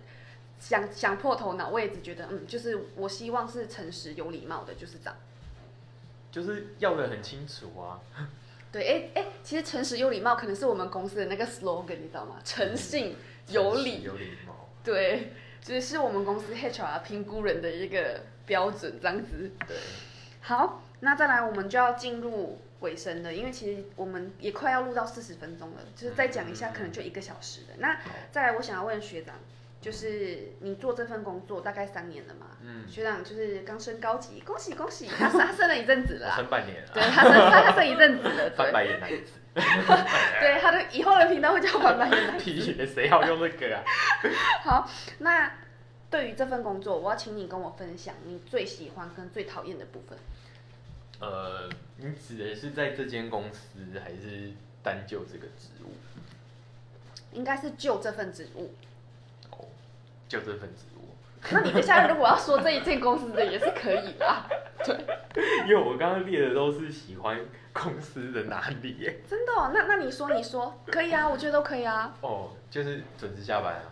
想想破头脑，我也只觉得嗯，就是我希望是诚实有礼貌的，就是这样。就是要的很清楚啊。对，哎哎，其实诚实有礼貌可能是我们公司的那个 slogan，你知道吗？诚信有礼，有礼貌。对，就是是我们公司 HR 评估人的一个标准，这样子。对，好，那再来我们就要进入尾声了，因为其实我们也快要录到四十分钟了，就是再讲一下可能就一个小时的。那，再来，我想要问学长，就是你做这份工作大概三年了嘛？嗯，学长就是刚升高级，恭喜恭喜，他他升了一阵子了我啊，撑半年了，对他升他他升一阵子了，翻对白眼那一次。对，他的以后的频道会叫翻白眼男子。屁，谁要用这个啊？好，那对于这份工作，我要请你跟我分享你最喜欢跟最讨厌的部分。呃，你指的是在这间公司，还是单就这个职务？应该是就这份职务。哦，就这份职务。那你接下来如果要说这一件公司的也是可以吧？对，因为我刚刚列的都是喜欢公司的哪里耶。真的、哦？那那你说你说可以啊，我觉得都可以啊。哦，就是准时下班啊。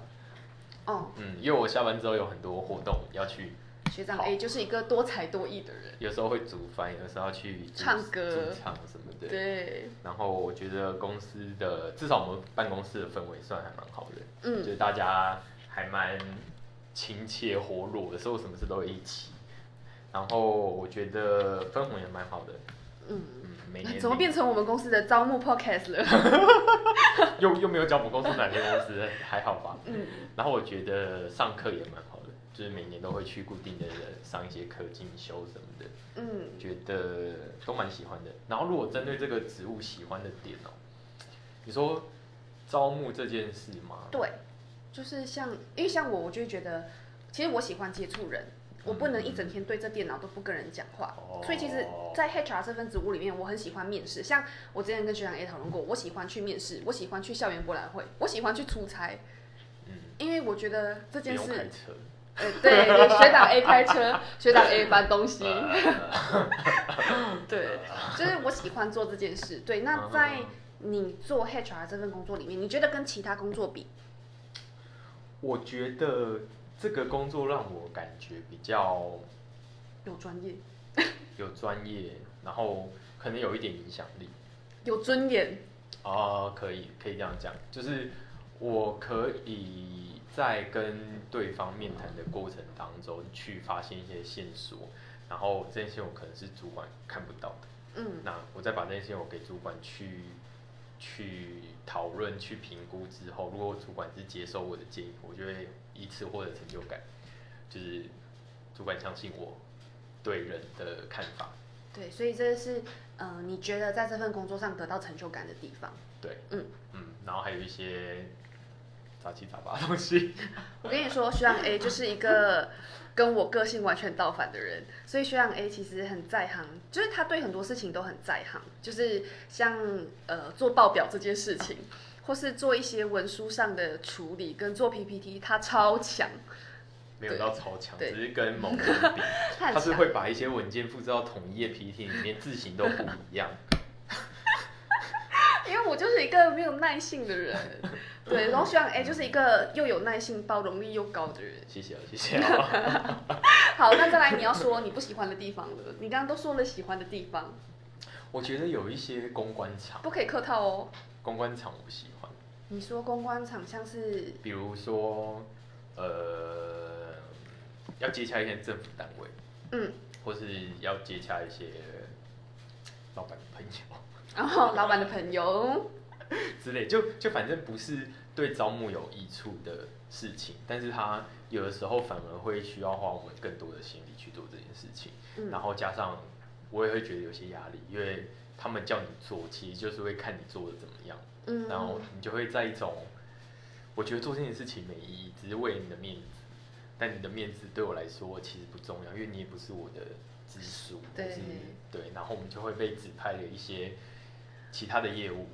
哦，嗯，因为我下班之后有很多活动要去，学长好 A 就是一个多才多艺的人。有时候会煮饭，有时候要去唱歌驻唱什么的。对，然后我觉得公司的至少我们办公室的氛围算还蛮好的，就嗯，是大家还蛮亲切活络的，所以我什么事都会一起。然后我觉得分红也蛮好的，嗯，嗯，每年怎么变成我们公司的招募 podcast 了？又又没有讲我们公司哪间公司，还好吧？嗯，然后我觉得上课也蛮好的，就是每年都会去固定的人上一些课进修什么的，嗯，觉得都蛮喜欢的。然后如果针对这个职务喜欢的点哦，你说招募这件事吗？对，就是像，因为像我，我就会觉得，其实我喜欢接触人，我不能一整天对着电脑都不跟人讲话。哦所以其实，在 HR 这份职务里面，我很喜欢面试。像我之前跟学长 A 讨论过，我喜欢去面试，我喜欢去校园博览会，我喜欢去出差，嗯，因为我觉得这件事开，车。呃，对，对学长 A 开车，学长 A 搬东西，对，就是我喜欢做这件事。对，那在你做 HR 这份工作里面，你觉得跟其他工作比，我觉得这个工作让我感觉比较有专业、有专业，然后可能有一点影响力。有尊严？哦，可以，可以这样讲，就是我可以在跟对方面谈的过程当中去发现一些线索，然后这些线索可能是主管看不到的，嗯那我再把这些线索给主管去去讨论、去评估之后，如果主管是接受我的建议，我就会以此获得成就感，就是主管相信我对人的看法，对，所以这是呃，你觉得在这份工作上得到成就感的地方。对，嗯嗯，然后还有一些杂七杂八的东西。我跟你说，学长 A 就是一个跟我个性完全倒反的人，所以学长 A 其实很在行，就是他对很多事情都很在行，就是像呃做报表这件事情，或是做一些文书上的处理跟做 PPT，他超强，没有到超强，只是跟某人比，他是会把一些文件复制到同一页 PPT 里面，字型都不一样。我就是一个没有耐性的人，对，然后学长 A 就是一个又有耐性、包容力又高的人。谢谢啊，谢谢啊。好，那再来你要说你不喜欢的地方了，你刚刚都说了喜欢的地方，我觉得有一些公关场，不可以客套哦。公关场我不喜欢，你说公关场像是比如说，呃，要接洽一些政府单位，嗯，或是要接洽一些老板的朋友然后老板的朋友，之类，就就反正不是对招募有益处的事情，但是他有的时候反而会需要花我们更多的心力去做这件事情。嗯。然后加上我也会觉得有些压力，因为他们叫你做，其实就是会看你做的怎么样，嗯，然后你就会在一种，我觉得做这件事情没意义，只是为了你的面子，但你的面子对我来说其实不重要，因为你也不是我的直属，对。就是对，然后我们就会被指派了一些其他的业务，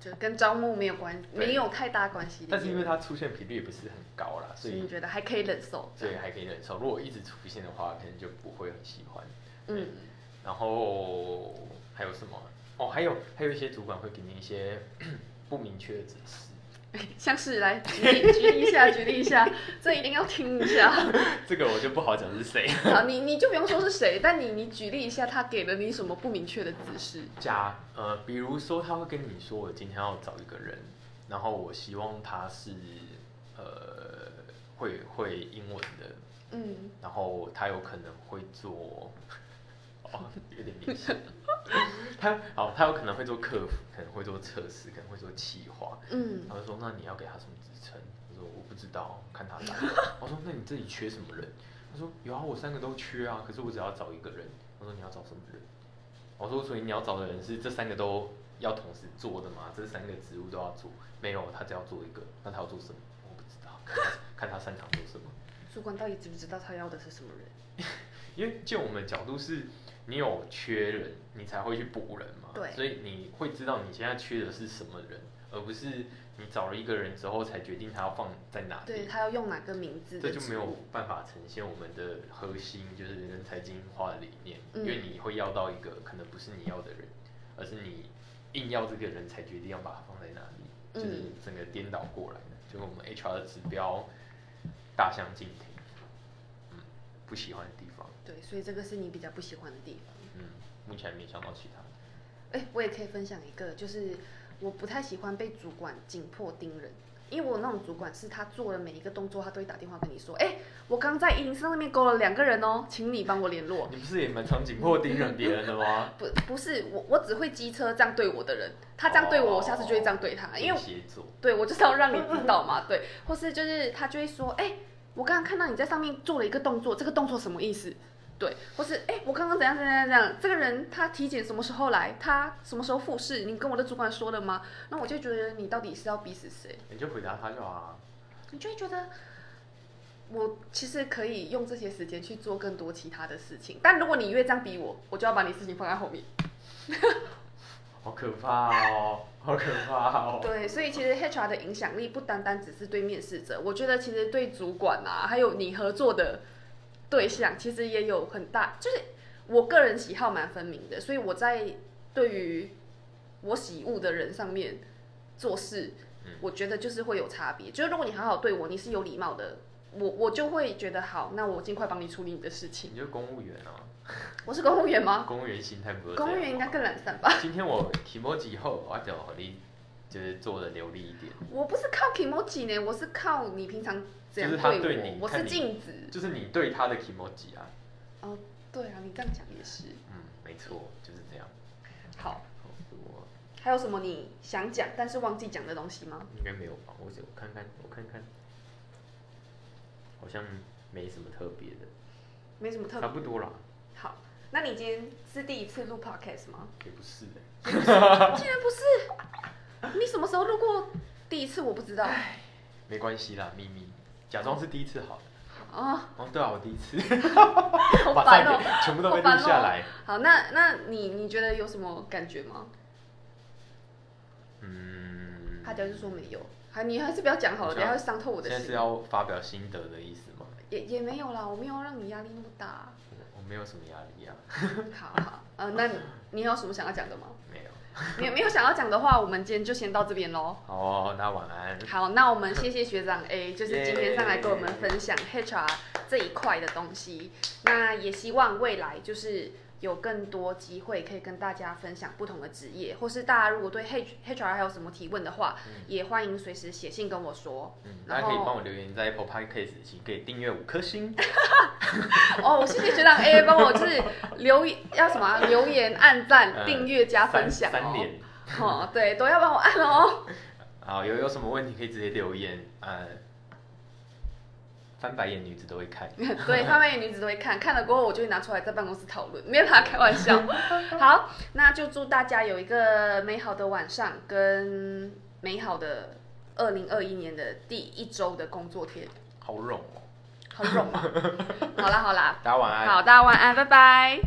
就跟招募没有关，对没有太大关系。但是因为它出现频率也不是很高啦，所所以以你觉得还可以忍受？对还可以忍受。如果一直出现的话，可能就不会很喜欢。嗯，然后还有什么？哦，还有还有一些主管会给你一些 不明确的指示，像是来举例举例一下，举例一下，这一定要听一下。这个我就不好讲是谁。好，你你就不用说是谁，但你你举例一下，他给了你什么不明确的指示？假呃，比如说他会跟你说，我今天要找一个人，然后我希望他是呃会会英文的，嗯，然后他有可能会做，哦，有点明显。他好，他有可能会做客服，可能会做测试，可能会做企划。嗯，他就说：“那你要给他什么职称？”我说：“我不知道，看他来。” 我说：“那你这里缺什么人？”他说：“有啊，我三个都缺啊，可是我只要找一个人。”我说：“你要找什么人？”我说：“所以你要找的人是这三个都要同时做的吗？这三个职务都要做？没有，他只要做一个。那他要做什么？我不知道，看他看他擅长做什么。主管到底知不知道他要的是什么人？因为就我们的角度是，你有缺人，你才会去补人嘛。对所以你会知道你现在缺的是什么人，而不是你找了一个人之后才决定他要放在哪里。对他要用哪个名字这就没有办法呈现我们的核心，就是人才精英化的理念，嗯因为你会要到一个可能不是你要的人，而是你硬要这个人才决定要把它放在哪里，就是嗯整个颠倒过来的，就跟我们 HR 的指标大相径庭，嗯，不喜欢的地方，对，所以这个是你比较不喜欢的地方。嗯，目前还没想到其他的，哎、我也可以分享一个，就是我不太喜欢被主管紧迫盯人，因为我那种主管是他做的每一个动作，他都会打电话跟你说，哎、我刚在一零四那边勾了两个人哦，请你帮我联络。你不是也蛮常紧迫盯人别人的吗？不不是我，我只会机车这样对我的人，他这样对我，我下次就会这样对他，因为天蝎座，对我就是要让你知道嘛，对，或是就是他就会说，哎、我刚刚看到你在上面做了一个动作，这个动作什么意思？对，或是哎、我刚刚怎样怎样怎样，这个人他体检什么时候来？他什么时候复试？你跟我的主管说了吗？那我就觉得你到底是要逼死谁？你就回答他就好了。你就会觉得我其实可以用这些时间去做更多其他的事情，但如果你越这样逼我，我就要把你事情放在后面。好可怕哦，好可怕哦。对，所以其实 HR 的影响力不单单只是对面试者，我觉得其实对主管啊，还有你合作的对象，其实也有很大。就是我个人喜好蛮分明的，所以我在对于我喜恶的人上面做事，嗯我觉得就是会有差别。就是如果你好好对我，你是有礼貌的，我我就会觉得好，那我尽快帮你处理你的事情。你就公务员啊，我是公务员吗？公务员心态不是公务员应该更懒散吧？今天我提莫几后，我就你就是做的流利一点，我不是靠 emoji 呢，我是靠你平常就是他我，对你我是看你镜子。就是你对他的 emoji 啊，哦，对啊，你这样讲也是。嗯，没错，就是这样。好，好我还有什么你想讲但是忘记讲的东西吗？应该没有吧？我我看看，我看看，好像没什么特别的，没什么特别。差不多啦，好，那你今天是第一次录 podcast 吗？也不是的、竟然不是，你什么时候录过第一次？我不知道。没关系啦，秘密，假装是第一次好了。啊，哦，对啊，我第一次，好马烦哦、上给全部都被录好烦哦下来。好，那那你你觉得有什么感觉吗？嗯，他就是说没有，还你还是不要讲好了，你想等下会伤透我的心现在是。要发表心得的意思吗？也也没有啦，我没有让你压力那么大。我我没有什么压力啊，好好，呃，那你你有什么想要讲的吗？没有。你没有想要讲的话，我们今天就先到这边喽。好哦，那晚安。好，那我们谢谢学长 A，就是今天上来跟我们分享 HR 这一块的东西。那也希望未来就是有更多机会可以跟大家分享不同的职业，或是大家如果对 H HR 还有什么提问的话，也欢迎随时写信跟我说。嗯，大家可以帮我留言在 Apple Podcast，请可以订阅五颗星。哦，谢谢学长 A 帮我就是留要什么啊、留言、按赞、呃订阅、加分享三连。哦，对，都要帮我按哦。好，有有什么问题可以直接留言，呃，翻白眼女子都会看。对，翻白眼女子都会看，看了过后我就会拿出来在办公室讨论，没有啦，开玩笑。好，那就祝大家有一个美好的晚上，跟美好的二零二一年的第一周的工作天，好冗哦，很 romp 啊。好啦好啦，大家晚安。好，大家晚安，拜拜。